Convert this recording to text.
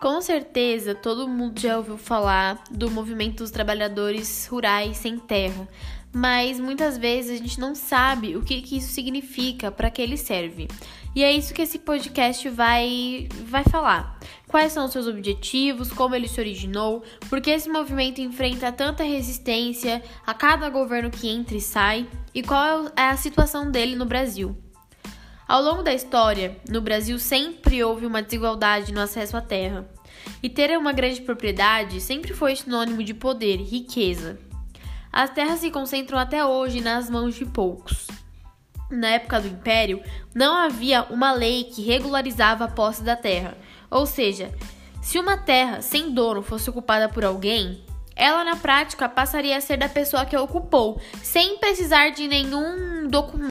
Com certeza, todo mundo já ouviu falar do movimento dos trabalhadores rurais sem terra, mas muitas vezes a gente não sabe o que, que isso significa, para que ele serve. E é isso que esse podcast vai, vai falar. Quais são os seus objetivos, como ele se originou, por que esse movimento enfrenta tanta resistência a cada governo que entra e sai, e qual é a situação dele no Brasil. Ao longo da história, no Brasil sempre houve uma desigualdade no acesso à terra. E ter uma grande propriedade sempre foi sinônimo de poder e riqueza. As terras se concentram até hoje nas mãos de poucos. Na época do Império, não havia uma lei que regularizava a posse da terra, ou seja, se uma terra sem dono fosse ocupada por alguém, ela na prática passaria a ser da pessoa que a ocupou, sem precisar de nenhum documento